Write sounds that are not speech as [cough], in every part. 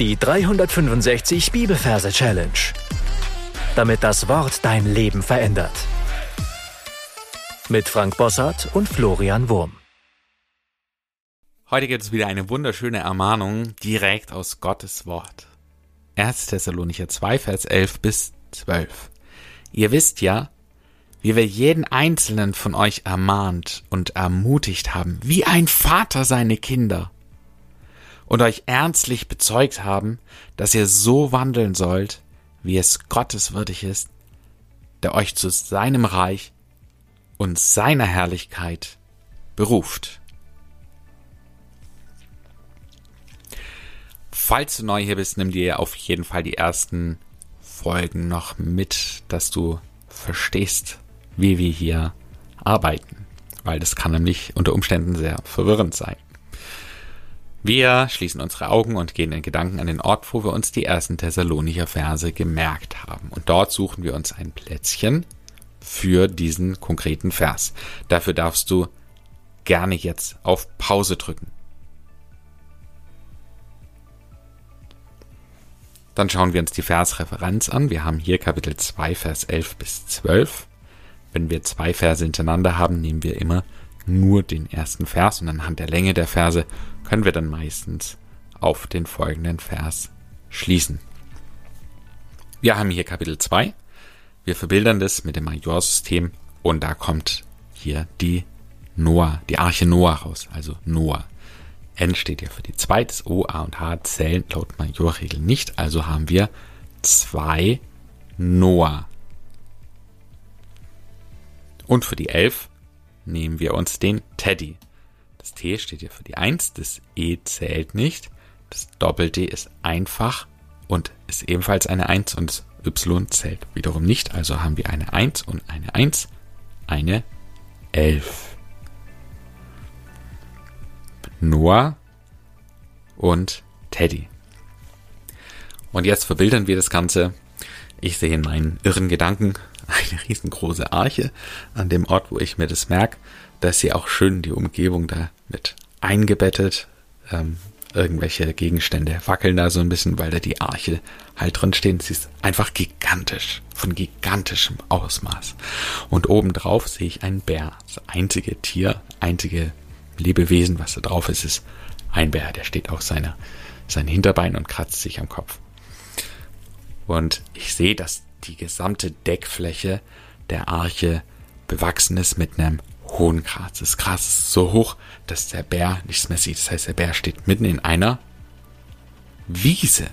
Die 365 Bibelverse Challenge. Damit das Wort dein Leben verändert. Mit Frank Bossart und Florian Wurm. Heute gibt es wieder eine wunderschöne Ermahnung direkt aus Gottes Wort. 1. Thessalonicher 2, Vers 11 bis 12. Ihr wisst ja, wie wir jeden einzelnen von euch ermahnt und ermutigt haben, wie ein Vater seine Kinder und euch ernstlich bezeugt haben, dass ihr so wandeln sollt, wie es gotteswürdig ist, der euch zu seinem Reich und seiner Herrlichkeit beruft. Falls du neu hier bist, nimm dir auf jeden Fall die ersten Folgen noch mit, dass du verstehst, wie wir hier arbeiten, weil das kann nämlich unter Umständen sehr verwirrend sein. Wir schließen unsere Augen und gehen in Gedanken an den Ort, wo wir uns die ersten Thessalonicher Verse gemerkt haben. Und dort suchen wir uns ein Plätzchen für diesen konkreten Vers. Dafür darfst du gerne jetzt auf Pause drücken. Dann schauen wir uns die Versreferenz an. Wir haben hier Kapitel 2, Vers 11 bis 12. Wenn wir zwei Verse hintereinander haben, nehmen wir immer nur den ersten Vers und anhand der Länge der Verse können wir dann meistens auf den folgenden Vers schließen. Wir haben hier Kapitel 2. Wir verbildern das mit dem Majorsystem und da kommt hier die Noah, die Arche Noah raus, also Noah. N steht ja für die 2, das O, A und H zählen laut Majorregel nicht, also haben wir zwei Noah. Und für die 11 nehmen wir uns den Teddy. Das T steht hier für die 1, das E zählt nicht, das Doppel-D ist einfach und ist ebenfalls eine 1 und das Y zählt wiederum nicht, also haben wir eine 1 und eine 1, eine 11. Noah und Teddy. Und jetzt verbildern wir das Ganze. Ich sehe in meinen irren Gedanken eine riesengroße Arche an dem Ort, wo ich mir das merke. Da ist sie auch schön die Umgebung da mit eingebettet. Ähm, irgendwelche Gegenstände wackeln da so ein bisschen, weil da die Arche halt drin stehen. Sie ist einfach gigantisch, von gigantischem Ausmaß. Und obendrauf sehe ich einen Bär. Das einzige Tier, einzige Lebewesen, was da drauf ist, ist ein Bär. Der steht auf seiner, sein Hinterbein und kratzt sich am Kopf. Und ich sehe, dass die gesamte Deckfläche der Arche bewachsen ist mit einem hohen Gras. Das Gras ist so hoch, dass der Bär nichts mehr sieht. Das heißt, der Bär steht mitten in einer Wiese.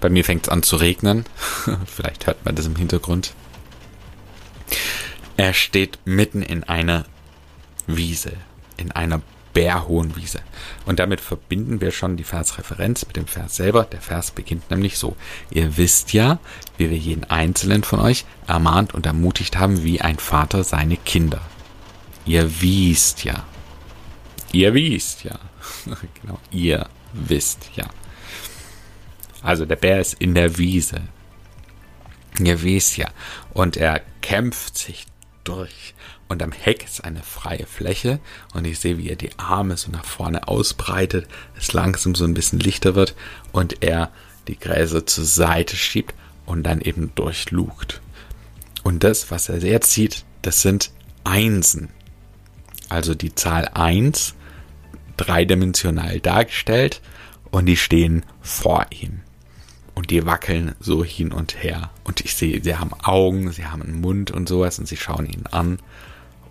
Bei mir fängt es an zu regnen. [laughs] Vielleicht hört man das im Hintergrund. Er steht mitten in einer Wiese, in einer bärhohen Wiese. Und damit verbinden wir schon die Versreferenz mit dem Vers selber. Der Vers beginnt nämlich so. Ihr wisst ja, wie wir jeden einzelnen von euch ermahnt und ermutigt haben, wie ein Vater seine Kinder. Ihr wisst ja. Ihr wisst ja. [laughs] genau, ihr wisst ja. Also der Bär ist in der Wiese. Ihr wisst ja. Und er kämpft sich durch und am Heck ist eine freie Fläche und ich sehe, wie er die Arme so nach vorne ausbreitet, es langsam so ein bisschen lichter wird und er die Gräser zur Seite schiebt und dann eben durchlugt. Und das, was er jetzt sieht, das sind Einsen. Also die Zahl 1, dreidimensional dargestellt und die stehen vor ihm. Und die wackeln so hin und her. Und ich sehe, sie haben Augen, sie haben einen Mund und sowas und sie schauen ihn an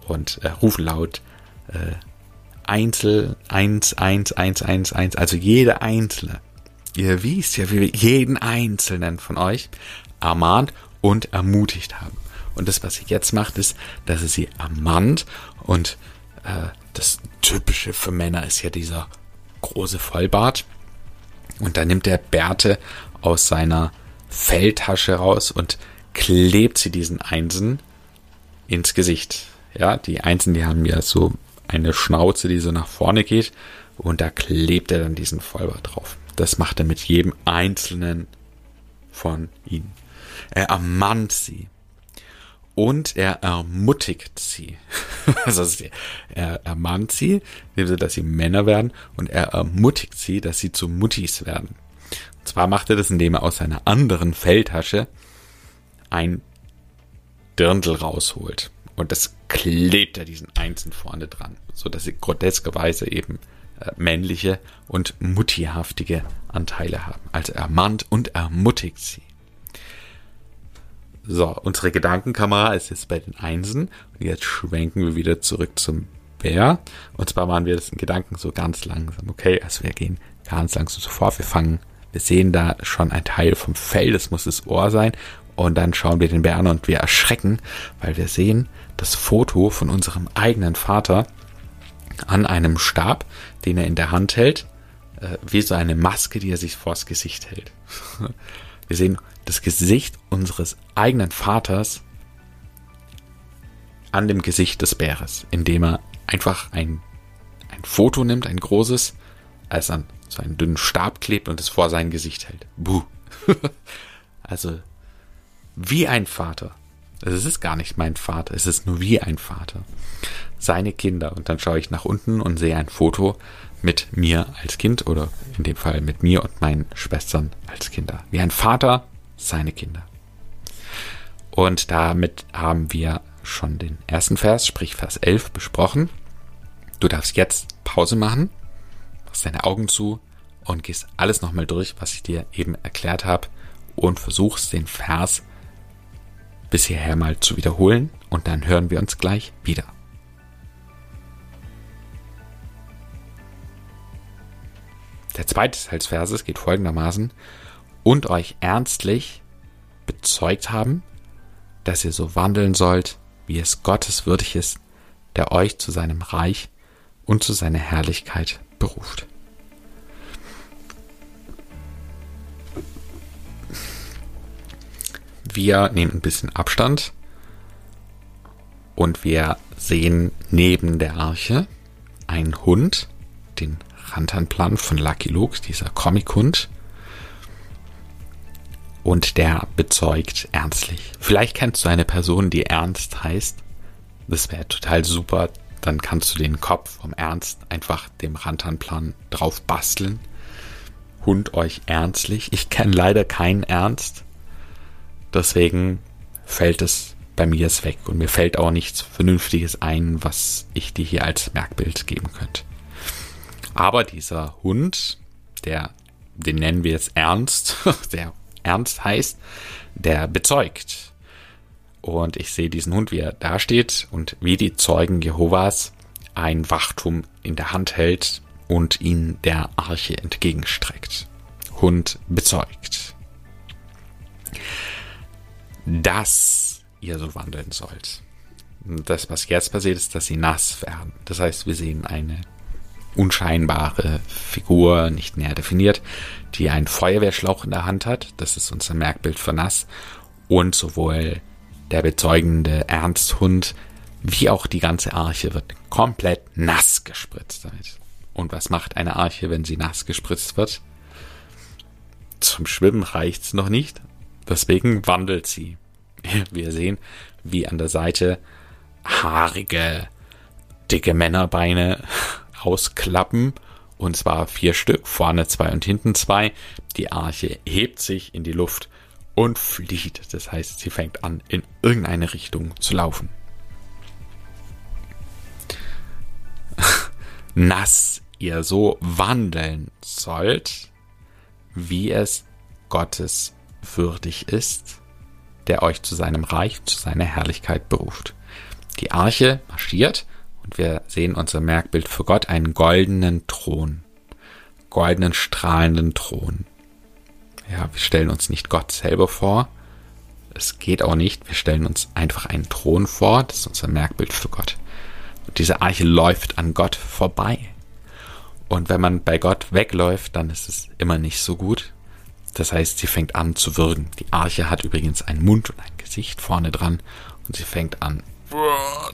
und äh, rufen laut äh, Einzel, eins, eins, eins, eins, eins, also jede einzelne. Ihr wisst ja, wie wir jeden einzelnen von euch ermahnt und ermutigt haben. Und das, was sie jetzt macht, ist, dass er sie ermahnt und äh, das Typische für Männer ist ja dieser große Vollbart. Und dann nimmt er Bärte aus seiner Felltasche raus und klebt sie diesen Einsen ins Gesicht. Ja, die Einzelnen, die haben ja so eine Schnauze, die so nach vorne geht und da klebt er dann diesen Vollbart drauf. Das macht er mit jedem einzelnen von ihnen. Er ermahnt sie. und er ermutigt sie. [laughs] Also er ermahnt sie, indem sie, dass sie Männer werden und er ermutigt sie, dass sie zu Muttis werden. Zwar macht er das, indem er aus seiner anderen Feldtasche ein Dirndl rausholt. Und das klebt er diesen Einzelnen vorne dran, so dass sie groteskerweise eben äh, männliche und muttihaftige Anteile haben. Also ermahnt und ermutigt sie. So, unsere Gedankenkamera ist jetzt bei den Einsen. Und jetzt schwenken wir wieder zurück zum Bär. Und zwar machen wir das in Gedanken so ganz langsam. Okay, also wir gehen ganz langsam so vor. Wir fangen, wir sehen da schon ein Teil vom Fell, das muss das Ohr sein. Und dann schauen wir den Bär an und wir erschrecken, weil wir sehen das Foto von unserem eigenen Vater an einem Stab, den er in der Hand hält, äh, wie so eine Maske, die er sich vors Gesicht hält. [laughs] Wir sehen das Gesicht unseres eigenen Vaters an dem Gesicht des Bäres, indem er einfach ein, ein Foto nimmt, ein großes, als an so einen dünnen Stab klebt und es vor sein Gesicht hält. Buh. [laughs] also wie ein Vater. Also es ist gar nicht mein Vater, es ist nur wie ein Vater. Seine Kinder. Und dann schaue ich nach unten und sehe ein Foto mit mir als Kind oder in dem Fall mit mir und meinen Schwestern als Kinder. Wie ein Vater seine Kinder. Und damit haben wir schon den ersten Vers, sprich Vers 11, besprochen. Du darfst jetzt Pause machen, machst deine Augen zu und gehst alles nochmal durch, was ich dir eben erklärt habe und versuchst den Vers bis hierher mal zu wiederholen und dann hören wir uns gleich wieder. Der zweite Teil des Verses geht folgendermaßen und euch ernstlich bezeugt haben, dass ihr so wandeln sollt, wie es Gottes würdig ist, der euch zu seinem Reich und zu seiner Herrlichkeit beruft. Wir nehmen ein bisschen Abstand und wir sehen neben der Arche einen Hund, den Rantanplan von Lucky Luke, dieser Comic-Hund, und der bezeugt ernstlich. Vielleicht kennst du eine Person, die Ernst heißt. Das wäre total super. Dann kannst du den Kopf vom Ernst einfach dem Rantanplan drauf basteln. Hund euch ernstlich. Ich kenne leider keinen Ernst. Deswegen fällt es bei mir jetzt weg und mir fällt auch nichts Vernünftiges ein, was ich dir hier als Merkbild geben könnte. Aber dieser Hund, der, den nennen wir jetzt Ernst, [laughs] der Ernst heißt, der bezeugt. Und ich sehe diesen Hund, wie er dasteht und wie die Zeugen Jehovas ein Wachtum in der Hand hält und ihn der Arche entgegenstreckt. Hund bezeugt. Dass ihr so wandeln sollt. Das, was jetzt passiert, ist, dass sie nass werden. Das heißt, wir sehen eine unscheinbare Figur, nicht näher definiert, die einen Feuerwehrschlauch in der Hand hat. Das ist unser Merkbild für nass. Und sowohl der bezeugende Ernsthund wie auch die ganze Arche wird komplett nass gespritzt damit. Und was macht eine Arche, wenn sie nass gespritzt wird? Zum Schwimmen reicht's noch nicht. Deswegen wandelt sie. [laughs] Wir sehen, wie an der Seite haarige, dicke Männerbeine [laughs] ausklappen. Und zwar vier Stück, vorne zwei und hinten zwei. Die Arche hebt sich in die Luft und flieht. Das heißt, sie fängt an, in irgendeine Richtung zu laufen. [laughs] Nass ihr so wandeln sollt, wie es Gottes würdig ist, der euch zu seinem Reich, zu seiner Herrlichkeit beruft. Die Arche marschiert und wir sehen unser Merkbild für Gott einen goldenen Thron. Goldenen, strahlenden Thron. Ja, wir stellen uns nicht Gott selber vor. Es geht auch nicht. Wir stellen uns einfach einen Thron vor. Das ist unser Merkbild für Gott. Und diese Arche läuft an Gott vorbei. Und wenn man bei Gott wegläuft, dann ist es immer nicht so gut. Das heißt, sie fängt an zu würgen. Die Arche hat übrigens einen Mund und ein Gesicht vorne dran und sie fängt an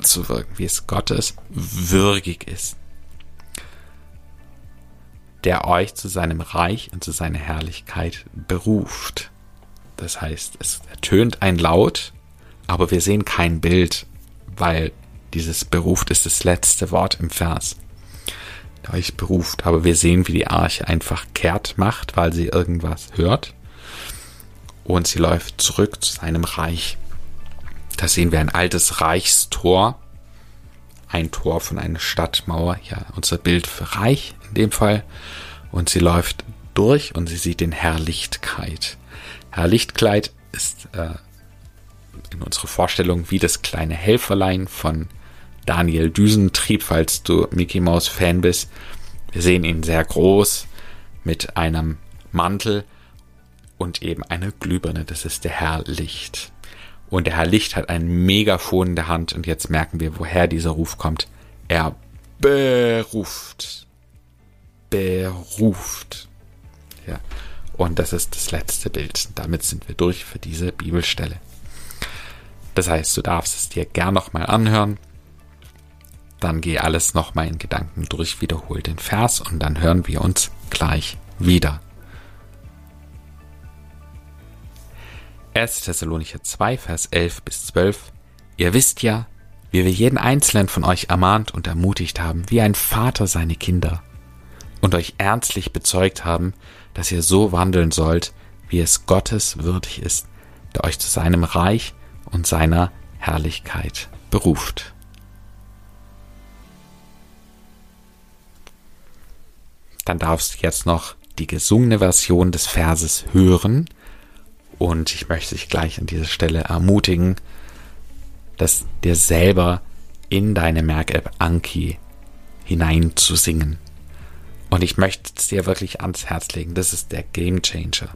zu wirken, wie es Gottes würdig ist, der euch zu seinem Reich und zu seiner Herrlichkeit beruft. Das heißt, es ertönt ein Laut, aber wir sehen kein Bild, weil dieses beruft ist das letzte Wort im Vers. Euch beruft, aber wir sehen, wie die Arche einfach kehrt macht, weil sie irgendwas hört. Und sie läuft zurück zu seinem Reich. Da sehen wir ein altes Reichstor. Ein Tor von einer Stadtmauer. Ja, unser Bild für Reich in dem Fall. Und sie läuft durch und sie sieht den Herr Lichtkleid. Herr Lichtkleid ist äh, in unserer Vorstellung wie das kleine Helferlein von Daniel Düsentrieb, falls du Mickey Mouse Fan bist. Wir sehen ihn sehr groß mit einem Mantel und eben einer Glühbirne. Das ist der Herr Licht. Und der Herr Licht hat ein Megafon in der Hand und jetzt merken wir, woher dieser Ruf kommt. Er beruft. Beruft. Ja. Und das ist das letzte Bild. Damit sind wir durch für diese Bibelstelle. Das heißt, du darfst es dir gern nochmal anhören. Dann geh alles nochmal in Gedanken durch, wiederhol den Vers und dann hören wir uns gleich wieder. 1. Thessalonicher 2, Vers 11 bis 12. Ihr wisst ja, wie wir jeden einzelnen von euch ermahnt und ermutigt haben, wie ein Vater seine Kinder, und euch ernstlich bezeugt haben, dass ihr so wandeln sollt, wie es Gottes würdig ist, der euch zu seinem Reich und seiner Herrlichkeit beruft. Dann darfst du jetzt noch die gesungene Version des Verses hören, und ich möchte dich gleich an dieser Stelle ermutigen, das dir selber in deine Merk-App Anki hineinzusingen. Und ich möchte es dir wirklich ans Herz legen. Das ist der Game Changer.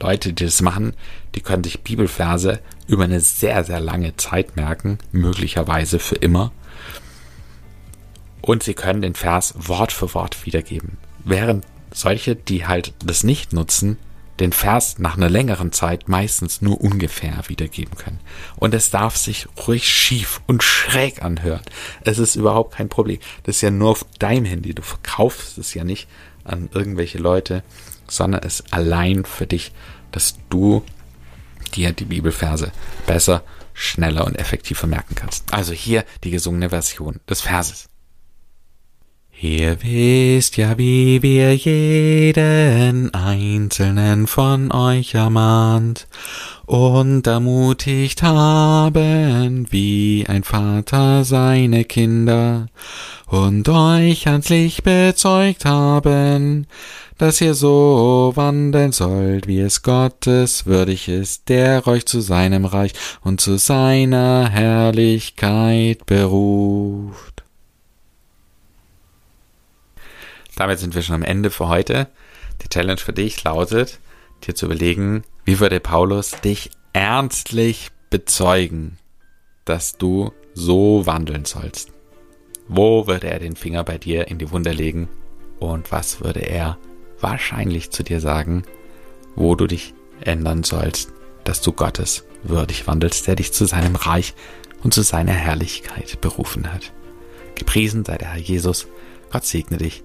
Leute, die das machen, die können sich Bibelverse über eine sehr, sehr lange Zeit merken, möglicherweise für immer. Und sie können den Vers Wort für Wort wiedergeben. Während solche, die halt das nicht nutzen, den Vers nach einer längeren Zeit meistens nur ungefähr wiedergeben können. Und es darf sich ruhig schief und schräg anhören. Es ist überhaupt kein Problem. Das ist ja nur auf deinem Handy. Du verkaufst es ja nicht an irgendwelche Leute, sondern es allein für dich, dass du dir die Bibelverse besser, schneller und effektiver merken kannst. Also hier die gesungene Version des Verses. Ihr wisst ja, wie wir jeden einzelnen von euch ermahnt und ermutigt haben, wie ein Vater seine Kinder, und euch herzlich bezeugt haben, dass ihr so wandeln sollt, wie es Gottes würdig ist, der euch zu seinem Reich und zu seiner Herrlichkeit beruft. Damit sind wir schon am Ende für heute. Die Challenge für dich lautet, dir zu überlegen, wie würde Paulus dich ernstlich bezeugen, dass du so wandeln sollst. Wo würde er den Finger bei dir in die Wunde legen und was würde er wahrscheinlich zu dir sagen, wo du dich ändern sollst, dass du Gottes würdig wandelst, der dich zu seinem Reich und zu seiner Herrlichkeit berufen hat. Gepriesen sei der Herr Jesus. Gott segne dich